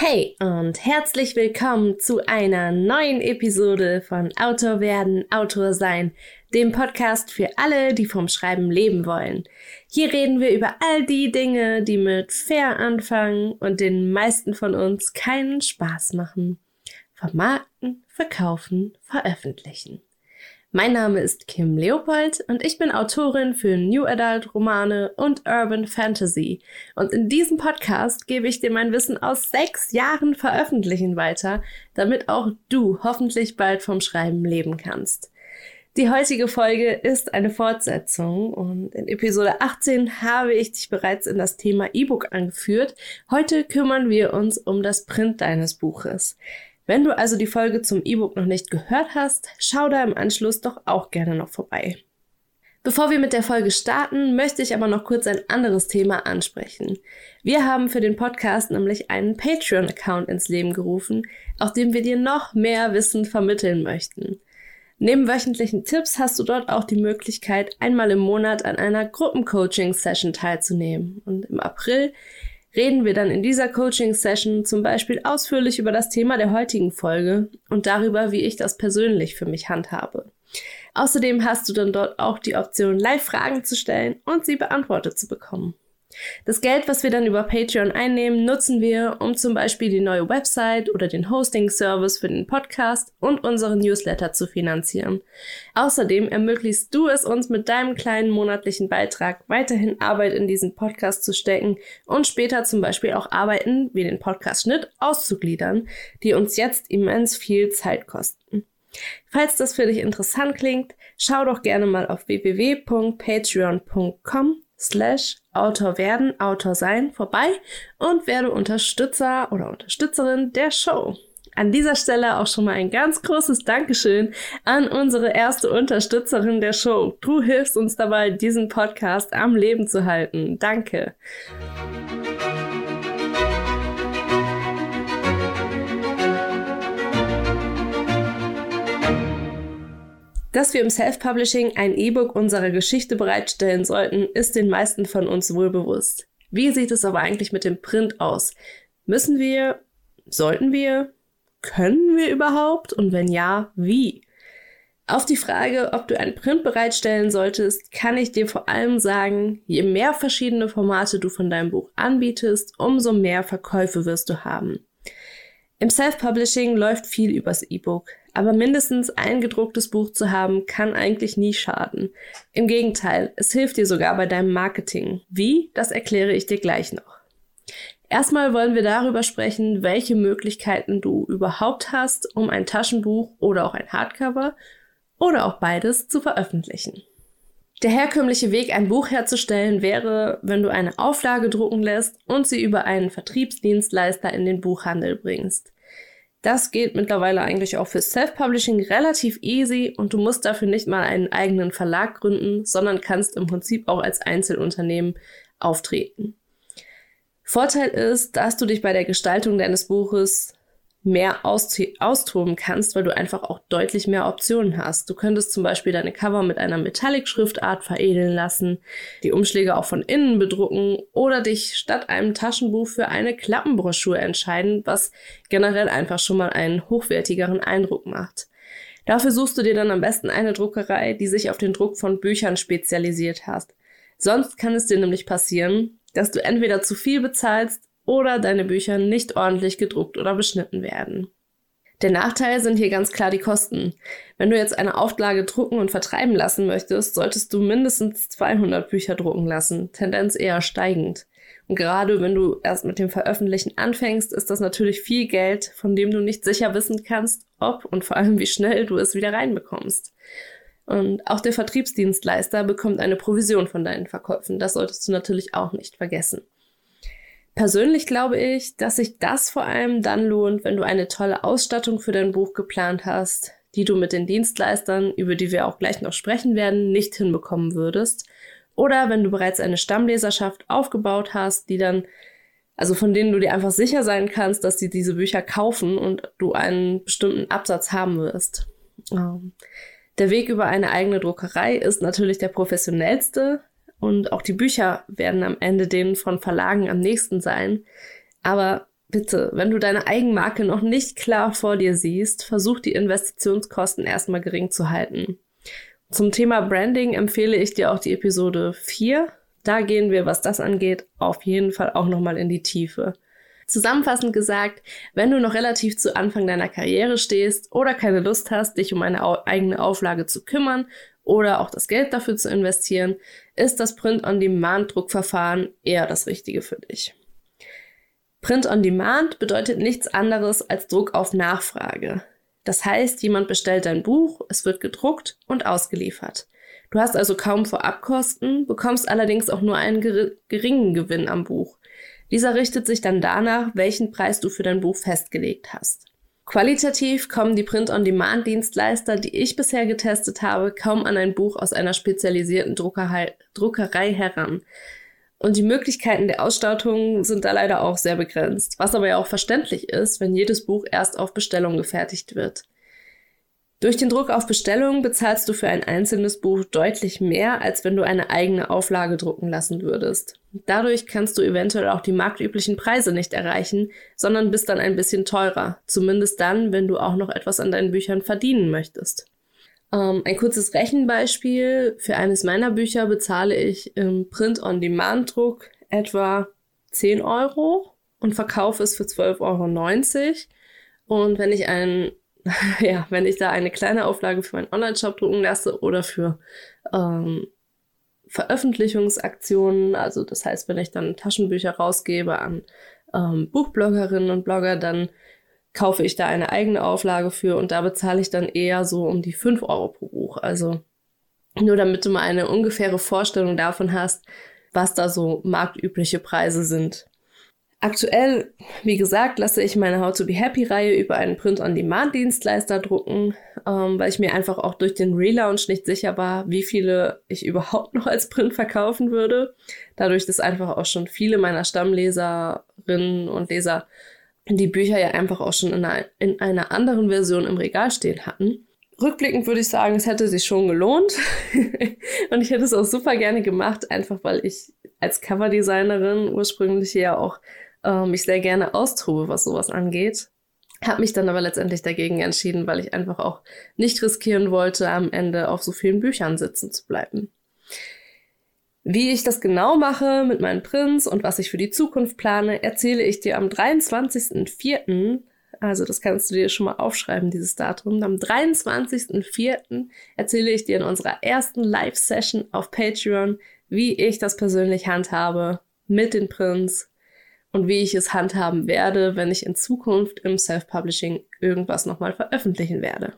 Hey und herzlich willkommen zu einer neuen Episode von Autor werden, Autor sein, dem Podcast für alle, die vom Schreiben leben wollen. Hier reden wir über all die Dinge, die mit fair anfangen und den meisten von uns keinen Spaß machen. Vermarkten, verkaufen, veröffentlichen. Mein Name ist Kim Leopold und ich bin Autorin für New Adult Romane und Urban Fantasy. Und in diesem Podcast gebe ich dir mein Wissen aus sechs Jahren Veröffentlichen weiter, damit auch du hoffentlich bald vom Schreiben leben kannst. Die heutige Folge ist eine Fortsetzung und in Episode 18 habe ich dich bereits in das Thema E-Book angeführt. Heute kümmern wir uns um das Print deines Buches. Wenn du also die Folge zum E-Book noch nicht gehört hast, schau da im Anschluss doch auch gerne noch vorbei. Bevor wir mit der Folge starten, möchte ich aber noch kurz ein anderes Thema ansprechen. Wir haben für den Podcast nämlich einen Patreon-Account ins Leben gerufen, auf dem wir dir noch mehr Wissen vermitteln möchten. Neben wöchentlichen Tipps hast du dort auch die Möglichkeit, einmal im Monat an einer Gruppencoaching-Session teilzunehmen. Und im April reden wir dann in dieser Coaching-Session zum Beispiel ausführlich über das Thema der heutigen Folge und darüber, wie ich das persönlich für mich handhabe. Außerdem hast du dann dort auch die Option, Live-Fragen zu stellen und sie beantwortet zu bekommen. Das Geld, was wir dann über Patreon einnehmen, nutzen wir, um zum Beispiel die neue Website oder den Hosting-Service für den Podcast und unseren Newsletter zu finanzieren. Außerdem ermöglichst du es uns mit deinem kleinen monatlichen Beitrag weiterhin Arbeit in diesen Podcast zu stecken und später zum Beispiel auch Arbeiten wie den Podcast-Schnitt auszugliedern, die uns jetzt immens viel Zeit kosten. Falls das für dich interessant klingt, schau doch gerne mal auf www.patreon.com slash Autor werden, Autor sein vorbei und werde Unterstützer oder Unterstützerin der Show. An dieser Stelle auch schon mal ein ganz großes Dankeschön an unsere erste Unterstützerin der Show. Du hilfst uns dabei, diesen Podcast am Leben zu halten. Danke. Dass wir im Self-Publishing ein E-Book unserer Geschichte bereitstellen sollten, ist den meisten von uns wohl bewusst. Wie sieht es aber eigentlich mit dem Print aus? Müssen wir? Sollten wir? Können wir überhaupt? Und wenn ja, wie? Auf die Frage, ob du ein Print bereitstellen solltest, kann ich dir vor allem sagen, je mehr verschiedene Formate du von deinem Buch anbietest, umso mehr Verkäufe wirst du haben. Im Self-Publishing läuft viel übers E-Book. Aber mindestens ein gedrucktes Buch zu haben, kann eigentlich nie schaden. Im Gegenteil, es hilft dir sogar bei deinem Marketing. Wie? Das erkläre ich dir gleich noch. Erstmal wollen wir darüber sprechen, welche Möglichkeiten du überhaupt hast, um ein Taschenbuch oder auch ein Hardcover oder auch beides zu veröffentlichen. Der herkömmliche Weg, ein Buch herzustellen, wäre, wenn du eine Auflage drucken lässt und sie über einen Vertriebsdienstleister in den Buchhandel bringst. Das geht mittlerweile eigentlich auch für Self-Publishing relativ easy und du musst dafür nicht mal einen eigenen Verlag gründen, sondern kannst im Prinzip auch als Einzelunternehmen auftreten. Vorteil ist, dass du dich bei der Gestaltung deines Buches mehr austoben kannst, weil du einfach auch deutlich mehr Optionen hast. Du könntest zum Beispiel deine Cover mit einer Metallic-Schriftart veredeln lassen, die Umschläge auch von innen bedrucken oder dich statt einem Taschenbuch für eine Klappenbroschur entscheiden, was generell einfach schon mal einen hochwertigeren Eindruck macht. Dafür suchst du dir dann am besten eine Druckerei, die sich auf den Druck von Büchern spezialisiert hat. Sonst kann es dir nämlich passieren, dass du entweder zu viel bezahlst oder deine Bücher nicht ordentlich gedruckt oder beschnitten werden. Der Nachteil sind hier ganz klar die Kosten. Wenn du jetzt eine Auflage drucken und vertreiben lassen möchtest, solltest du mindestens 200 Bücher drucken lassen, Tendenz eher steigend. Und gerade wenn du erst mit dem Veröffentlichen anfängst, ist das natürlich viel Geld, von dem du nicht sicher wissen kannst, ob und vor allem wie schnell du es wieder reinbekommst. Und auch der Vertriebsdienstleister bekommt eine Provision von deinen Verkäufen. Das solltest du natürlich auch nicht vergessen. Persönlich glaube ich, dass sich das vor allem dann lohnt, wenn du eine tolle Ausstattung für dein Buch geplant hast, die du mit den Dienstleistern, über die wir auch gleich noch sprechen werden, nicht hinbekommen würdest. Oder wenn du bereits eine Stammleserschaft aufgebaut hast, die dann, also von denen du dir einfach sicher sein kannst, dass sie diese Bücher kaufen und du einen bestimmten Absatz haben wirst. Ähm, der Weg über eine eigene Druckerei ist natürlich der professionellste, und auch die Bücher werden am Ende denen von Verlagen am nächsten sein. Aber bitte, wenn du deine Eigenmarke noch nicht klar vor dir siehst, versuch die Investitionskosten erstmal gering zu halten. Zum Thema Branding empfehle ich dir auch die Episode 4. Da gehen wir, was das angeht, auf jeden Fall auch nochmal in die Tiefe. Zusammenfassend gesagt, wenn du noch relativ zu Anfang deiner Karriere stehst oder keine Lust hast, dich um eine eigene Auflage zu kümmern oder auch das Geld dafür zu investieren, ist das Print-on-Demand-Druckverfahren eher das Richtige für dich. Print-on-Demand bedeutet nichts anderes als Druck auf Nachfrage. Das heißt, jemand bestellt dein Buch, es wird gedruckt und ausgeliefert. Du hast also kaum Vorabkosten, bekommst allerdings auch nur einen geringen Gewinn am Buch. Dieser richtet sich dann danach, welchen Preis du für dein Buch festgelegt hast. Qualitativ kommen die Print-on-Demand-Dienstleister, die ich bisher getestet habe, kaum an ein Buch aus einer spezialisierten Druckerei, Druckerei heran. Und die Möglichkeiten der Ausstattung sind da leider auch sehr begrenzt, was aber ja auch verständlich ist, wenn jedes Buch erst auf Bestellung gefertigt wird. Durch den Druck auf Bestellung bezahlst du für ein einzelnes Buch deutlich mehr, als wenn du eine eigene Auflage drucken lassen würdest. Dadurch kannst du eventuell auch die marktüblichen Preise nicht erreichen, sondern bist dann ein bisschen teurer, zumindest dann, wenn du auch noch etwas an deinen Büchern verdienen möchtest. Ähm, ein kurzes Rechenbeispiel. Für eines meiner Bücher bezahle ich im Print-on-Demand-Druck etwa 10 Euro und verkaufe es für 12,90 Euro. Und wenn ich ein ja, wenn ich da eine kleine Auflage für meinen Online-Shop drucken lasse oder für ähm, Veröffentlichungsaktionen, also das heißt, wenn ich dann Taschenbücher rausgebe an ähm, Buchbloggerinnen und Blogger, dann kaufe ich da eine eigene Auflage für und da bezahle ich dann eher so um die 5 Euro pro Buch. Also nur damit du mal eine ungefähre Vorstellung davon hast, was da so marktübliche Preise sind. Aktuell, wie gesagt, lasse ich meine How to Be Happy Reihe über einen Print-on-Demand-Dienstleister drucken, ähm, weil ich mir einfach auch durch den Relaunch nicht sicher war, wie viele ich überhaupt noch als Print verkaufen würde. Dadurch, dass einfach auch schon viele meiner Stammleserinnen und Leser die Bücher ja einfach auch schon in einer, in einer anderen Version im Regal stehen hatten. Rückblickend würde ich sagen, es hätte sich schon gelohnt. und ich hätte es auch super gerne gemacht, einfach weil ich als Coverdesignerin ursprünglich ja auch äh, mich sehr gerne austobe, was sowas angeht. Habe mich dann aber letztendlich dagegen entschieden, weil ich einfach auch nicht riskieren wollte, am Ende auf so vielen Büchern sitzen zu bleiben. Wie ich das genau mache mit meinen Prints und was ich für die Zukunft plane, erzähle ich dir am 23.04. Also das kannst du dir schon mal aufschreiben, dieses Datum. Am 23.04. erzähle ich dir in unserer ersten Live-Session auf Patreon, wie ich das persönlich handhabe mit den Prints, und wie ich es handhaben werde, wenn ich in Zukunft im Self-Publishing irgendwas nochmal veröffentlichen werde.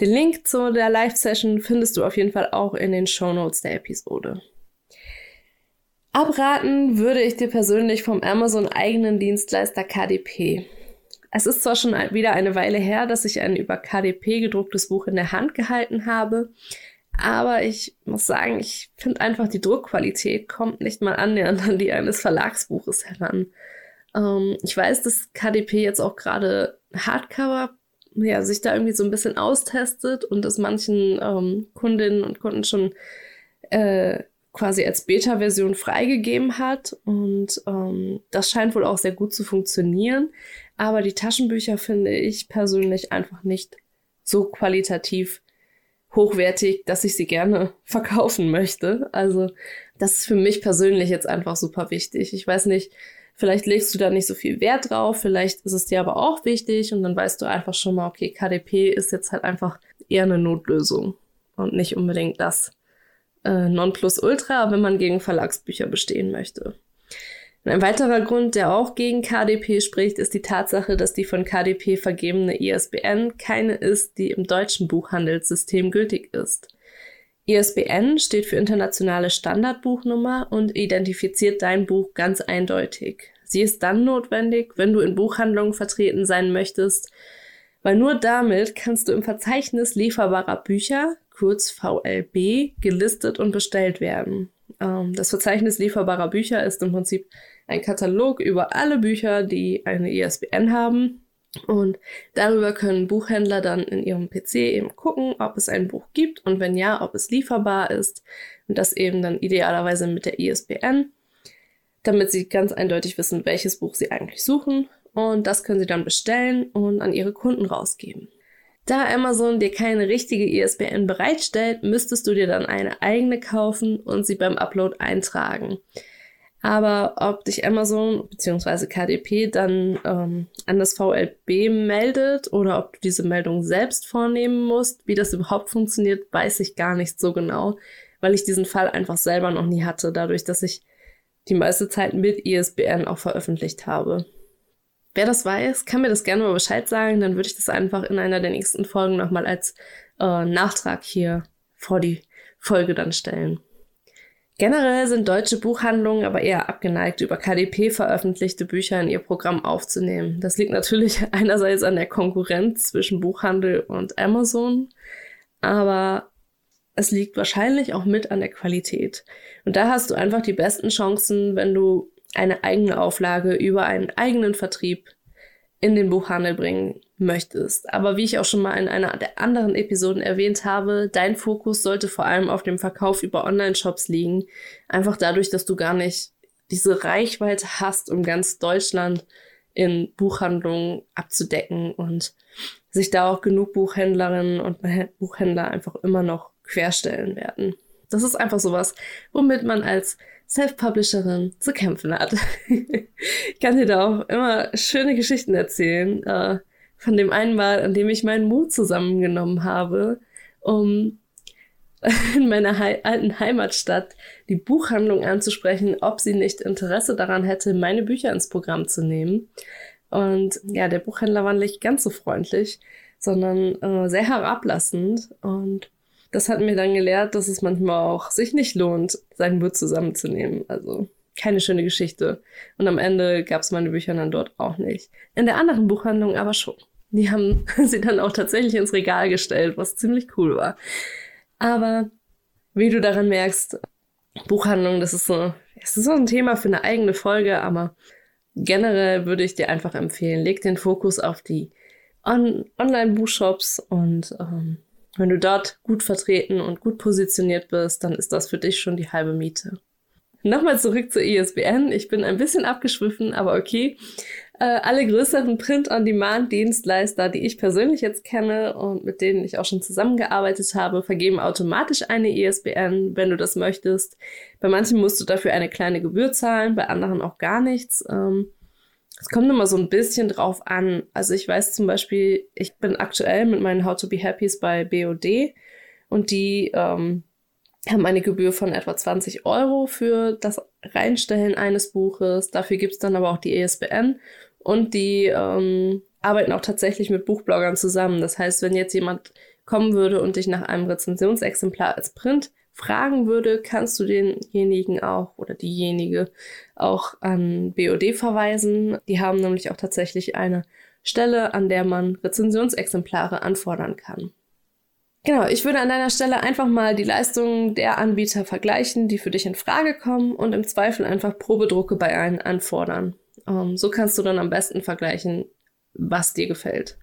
Den Link zu der Live-Session findest du auf jeden Fall auch in den Show Notes der Episode. Abraten würde ich dir persönlich vom Amazon eigenen Dienstleister KDP. Es ist zwar schon wieder eine Weile her, dass ich ein über KDP gedrucktes Buch in der Hand gehalten habe, aber ich muss sagen, ich finde einfach, die Druckqualität kommt nicht mal annähernd an die eines Verlagsbuches heran. Ähm, ich weiß, dass KDP jetzt auch gerade Hardcover ja, sich da irgendwie so ein bisschen austestet und es manchen ähm, Kundinnen und Kunden schon äh, quasi als Beta-Version freigegeben hat. Und ähm, das scheint wohl auch sehr gut zu funktionieren. Aber die Taschenbücher finde ich persönlich einfach nicht so qualitativ hochwertig, dass ich sie gerne verkaufen möchte. Also das ist für mich persönlich jetzt einfach super wichtig. Ich weiß nicht, vielleicht legst du da nicht so viel Wert drauf, vielleicht ist es dir aber auch wichtig und dann weißt du einfach schon mal, okay, KDP ist jetzt halt einfach eher eine Notlösung und nicht unbedingt das äh, Nonplusultra, wenn man gegen Verlagsbücher bestehen möchte. Ein weiterer Grund, der auch gegen KDP spricht, ist die Tatsache, dass die von KDP vergebene ISBN keine ist, die im deutschen Buchhandelssystem gültig ist. ISBN steht für internationale Standardbuchnummer und identifiziert dein Buch ganz eindeutig. Sie ist dann notwendig, wenn du in Buchhandlungen vertreten sein möchtest, weil nur damit kannst du im Verzeichnis lieferbarer Bücher, kurz VLB, gelistet und bestellt werden. Ähm, das Verzeichnis lieferbarer Bücher ist im Prinzip ein Katalog über alle Bücher, die eine ISBN haben. Und darüber können Buchhändler dann in ihrem PC eben gucken, ob es ein Buch gibt und wenn ja, ob es lieferbar ist. Und das eben dann idealerweise mit der ISBN, damit sie ganz eindeutig wissen, welches Buch sie eigentlich suchen. und das können sie dann bestellen und an ihre Kunden rausgeben. Da Amazon dir keine richtige ISBN bereitstellt, müsstest du dir dann eine eigene kaufen und sie beim Upload eintragen. Aber ob dich Amazon bzw. KDP dann ähm, an das VLB meldet oder ob du diese Meldung selbst vornehmen musst, wie das überhaupt funktioniert, weiß ich gar nicht so genau, weil ich diesen Fall einfach selber noch nie hatte, dadurch, dass ich die meiste Zeit mit ISBN auch veröffentlicht habe. Wer das weiß, kann mir das gerne mal Bescheid sagen, dann würde ich das einfach in einer der nächsten Folgen nochmal als äh, Nachtrag hier vor die Folge dann stellen. Generell sind deutsche Buchhandlungen aber eher abgeneigt, über KDP veröffentlichte Bücher in ihr Programm aufzunehmen. Das liegt natürlich einerseits an der Konkurrenz zwischen Buchhandel und Amazon, aber es liegt wahrscheinlich auch mit an der Qualität. Und da hast du einfach die besten Chancen, wenn du eine eigene Auflage über einen eigenen Vertrieb in den Buchhandel bringen möchtest. Aber wie ich auch schon mal in einer der anderen Episoden erwähnt habe, dein Fokus sollte vor allem auf dem Verkauf über Online-Shops liegen. Einfach dadurch, dass du gar nicht diese Reichweite hast, um ganz Deutschland in Buchhandlungen abzudecken und sich da auch genug Buchhändlerinnen und Buchhändler einfach immer noch querstellen werden. Das ist einfach sowas, womit man als Self-Publisherin zu kämpfen hat. ich kann dir da auch immer schöne Geschichten erzählen. Äh, von dem einen Mal, an dem ich meinen Mut zusammengenommen habe, um in meiner He alten Heimatstadt die Buchhandlung anzusprechen, ob sie nicht Interesse daran hätte, meine Bücher ins Programm zu nehmen. Und ja, der Buchhändler war nicht ganz so freundlich, sondern äh, sehr herablassend. Und das hat mir dann gelehrt, dass es manchmal auch sich nicht lohnt, seinen Mut zusammenzunehmen. Also keine schöne Geschichte. Und am Ende gab es meine Bücher dann dort auch nicht. In der anderen Buchhandlung aber schon. Die haben sie dann auch tatsächlich ins Regal gestellt, was ziemlich cool war. Aber wie du daran merkst, Buchhandlung, das ist so, es ist so ein Thema für eine eigene Folge, aber generell würde ich dir einfach empfehlen, leg den Fokus auf die On Online-Buchshops und ähm, wenn du dort gut vertreten und gut positioniert bist, dann ist das für dich schon die halbe Miete. Nochmal zurück zur ISBN. Ich bin ein bisschen abgeschwiffen, aber okay. Äh, alle größeren Print-on-Demand-Dienstleister, die ich persönlich jetzt kenne und mit denen ich auch schon zusammengearbeitet habe, vergeben automatisch eine ISBN, wenn du das möchtest. Bei manchen musst du dafür eine kleine Gebühr zahlen, bei anderen auch gar nichts. Ähm, es kommt immer so ein bisschen drauf an. Also ich weiß zum Beispiel, ich bin aktuell mit meinen How to Be Happys bei BOD und die ähm, haben eine Gebühr von etwa 20 Euro für das Reinstellen eines Buches. Dafür gibt's dann aber auch die ESBN und die ähm, arbeiten auch tatsächlich mit Buchbloggern zusammen. Das heißt, wenn jetzt jemand kommen würde und dich nach einem Rezensionsexemplar als Print fragen würde, kannst du denjenigen auch oder diejenige auch an BOD verweisen. Die haben nämlich auch tatsächlich eine Stelle, an der man Rezensionsexemplare anfordern kann. Genau, ich würde an deiner Stelle einfach mal die Leistungen der Anbieter vergleichen, die für dich in Frage kommen und im Zweifel einfach Probedrucke bei allen anfordern. Um, ähm, so kannst du dann am besten vergleichen, was dir gefällt.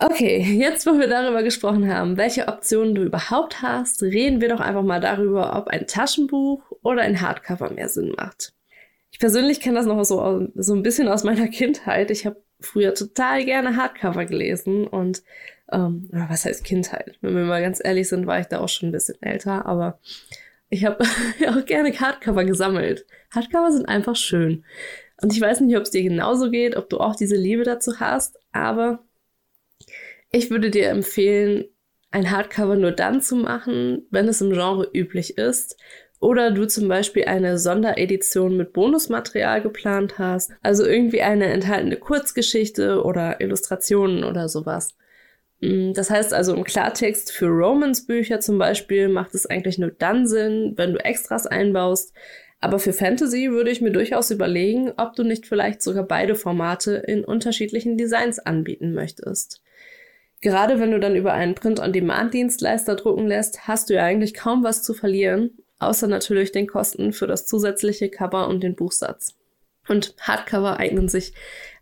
Okay, jetzt wo wir darüber gesprochen haben, welche Optionen du überhaupt hast, reden wir doch einfach mal darüber, ob ein Taschenbuch oder ein Hardcover mehr Sinn macht. Ich persönlich kenne das noch so, so ein bisschen aus meiner Kindheit. Ich habe früher total gerne Hardcover gelesen und ähm, was heißt Kindheit? Wenn wir mal ganz ehrlich sind, war ich da auch schon ein bisschen älter, aber ich habe auch gerne Hardcover gesammelt. Hardcover sind einfach schön. Und ich weiß nicht, ob es dir genauso geht, ob du auch diese Liebe dazu hast, aber ich würde dir empfehlen, ein Hardcover nur dann zu machen, wenn es im Genre üblich ist oder du zum Beispiel eine Sonderedition mit Bonusmaterial geplant hast, also irgendwie eine enthaltene Kurzgeschichte oder Illustrationen oder sowas. Mm, das heißt also im Klartext für Romance-Bücher zum Beispiel macht es eigentlich nur dann Sinn, wenn du Extras einbaust. Aber für Fantasy würde ich mir durchaus überlegen, ob du nicht vielleicht sogar beide Formate in unterschiedlichen Designs anbieten möchtest. Gerade wenn du dann über einen Print-on-Demand-Dienstleister drucken lässt, hast du ja eigentlich kaum was zu verlieren, außer natürlich den Kosten für das zusätzliche Cover und den Buchsatz. Und Hardcover eignen sich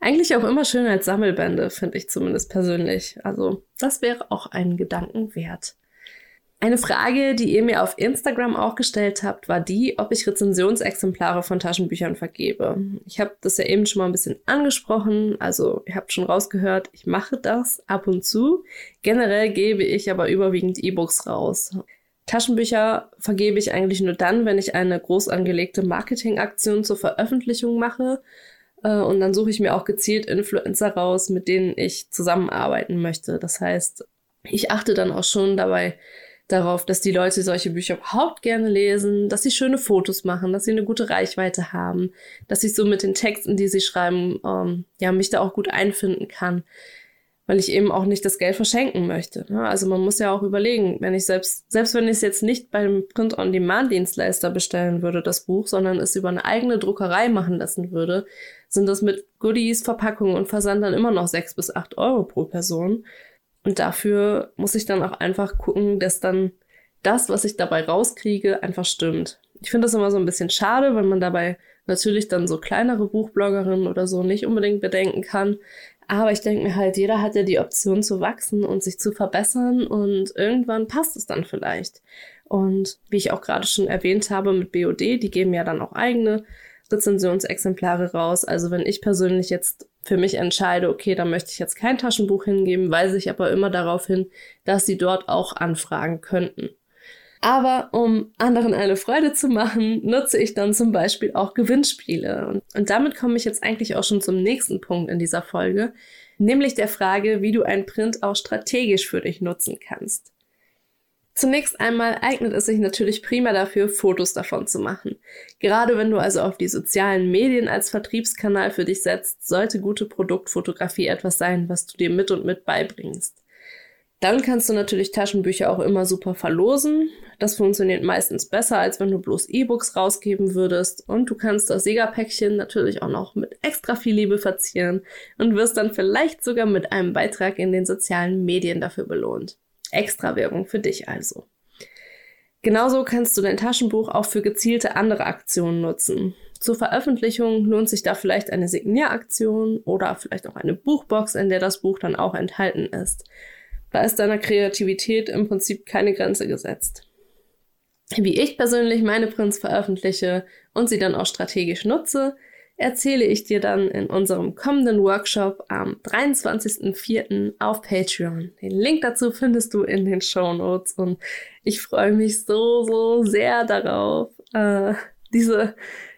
eigentlich auch immer schön als Sammelbände, finde ich zumindest persönlich. Also das wäre auch einen Gedanken wert. Eine Frage, die ihr mir auf Instagram auch gestellt habt, war die, ob ich Rezensionsexemplare von Taschenbüchern vergebe. Ich habe das ja eben schon mal ein bisschen angesprochen, also ihr habt schon rausgehört, ich mache das ab und zu. Generell gebe ich aber überwiegend E-Books raus. Taschenbücher vergebe ich eigentlich nur dann, wenn ich eine groß angelegte Marketingaktion zur Veröffentlichung mache. Äh, und dann suche ich mir auch gezielt Influencer raus, mit denen ich zusammenarbeiten möchte. Das heißt, ich achte dann auch schon dabei darauf, dass die Leute solche Bücher überhaupt gerne lesen, dass sie schöne Fotos machen, dass sie eine gute Reichweite haben, dass ich so mit den Texten, die sie schreiben, ähm, ja, mich da auch gut einfinden kann weil ich eben auch nicht das Geld verschenken möchte. Ne? Also man muss ja auch überlegen, wenn ich selbst, selbst wenn ich es jetzt nicht beim Print-on-Demand-Dienstleister bestellen würde, das Buch, sondern es über eine eigene Druckerei machen lassen würde, sind das mit Goodies, Verpackungen und Versand dann immer noch sechs bis acht Euro pro Person. Und dafür muss ich dann auch einfach gucken, dass dann das, was ich dabei rauskriege, einfach stimmt. Ich finde das immer so ein bisschen schade, weil man dabei natürlich dann so kleinere Buchbloggerinnen oder so nicht unbedingt bedenken kann. Aber ich denke mir halt, jeder hat ja die Option zu wachsen und sich zu verbessern und irgendwann passt es dann vielleicht. Und wie ich auch gerade schon erwähnt habe mit BOD, die geben ja dann auch eigene Rezensionsexemplare raus. Also wenn ich persönlich jetzt für mich entscheide, okay, da möchte ich jetzt kein Taschenbuch hingeben, weise ich aber immer darauf hin, dass sie dort auch anfragen könnten. Aber um anderen eine Freude zu machen, nutze ich dann zum Beispiel auch Gewinnspiele. Und, und damit komme ich jetzt eigentlich auch schon zum nächsten Punkt in dieser Folge, nämlich der Frage, wie du ein Print auch strategisch für dich nutzen kannst. Zunächst einmal eignet es sich natürlich prima dafür, Fotos davon zu machen. Gerade wenn du also auf die sozialen Medien als Vertriebskanal für dich setzt, sollte gute Produktfotografie etwas sein, was du dir mit und mit beibringst. Dann kannst du natürlich Taschenbücher auch immer super verlosen. Das funktioniert meistens besser, als wenn du bloß E-Books rausgeben würdest. Und du kannst das Sega-Päckchen natürlich auch noch mit extra viel Liebe verzieren und wirst dann vielleicht sogar mit einem Beitrag in den sozialen Medien dafür belohnt. Extra Werbung für dich also. Genauso kannst du dein Taschenbuch auch für gezielte andere Aktionen nutzen. Zur Veröffentlichung lohnt sich da vielleicht eine Signieraktion oder vielleicht auch eine Buchbox, in der das Buch dann auch enthalten ist. Da ist deiner Kreativität im Prinzip keine Grenze gesetzt. Wie ich persönlich meine Prints veröffentliche und sie dann auch strategisch nutze, erzähle ich dir dann in unserem kommenden Workshop am 23.04. auf Patreon. Den Link dazu findest du in den Show Notes und ich freue mich so, so sehr darauf, äh, diese,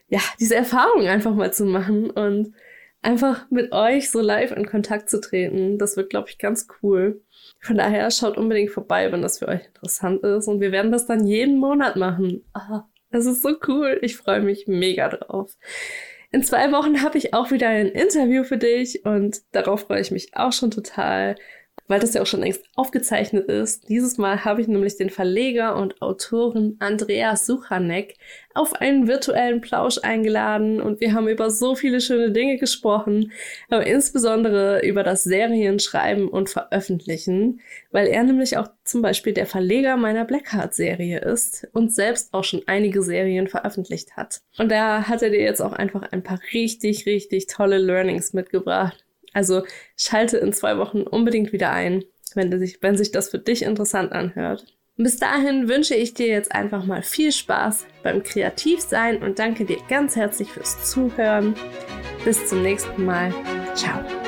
ja, diese Erfahrung einfach mal zu machen und einfach mit euch so live in Kontakt zu treten. Das wird, glaube ich, ganz cool. Von daher schaut unbedingt vorbei, wenn das für euch interessant ist. Und wir werden das dann jeden Monat machen. Oh, das ist so cool. Ich freue mich mega drauf. In zwei Wochen habe ich auch wieder ein Interview für dich und darauf freue ich mich auch schon total weil das ja auch schon längst aufgezeichnet ist. Dieses Mal habe ich nämlich den Verleger und Autoren Andreas Suchanek auf einen virtuellen Plausch eingeladen und wir haben über so viele schöne Dinge gesprochen, aber insbesondere über das Serienschreiben und Veröffentlichen, weil er nämlich auch zum Beispiel der Verleger meiner Blackheart-Serie ist und selbst auch schon einige Serien veröffentlicht hat. Und da hat er dir jetzt auch einfach ein paar richtig, richtig tolle Learnings mitgebracht also schalte in zwei Wochen unbedingt wieder ein, wenn, sich, wenn sich das für dich interessant anhört. bis dahin wünsche ich dir jetzt einfach mal viel Spaß beim Kreativsein und danke dir ganz herzlich fürs Zuhören. Bis zum nächsten Mal. Ciao.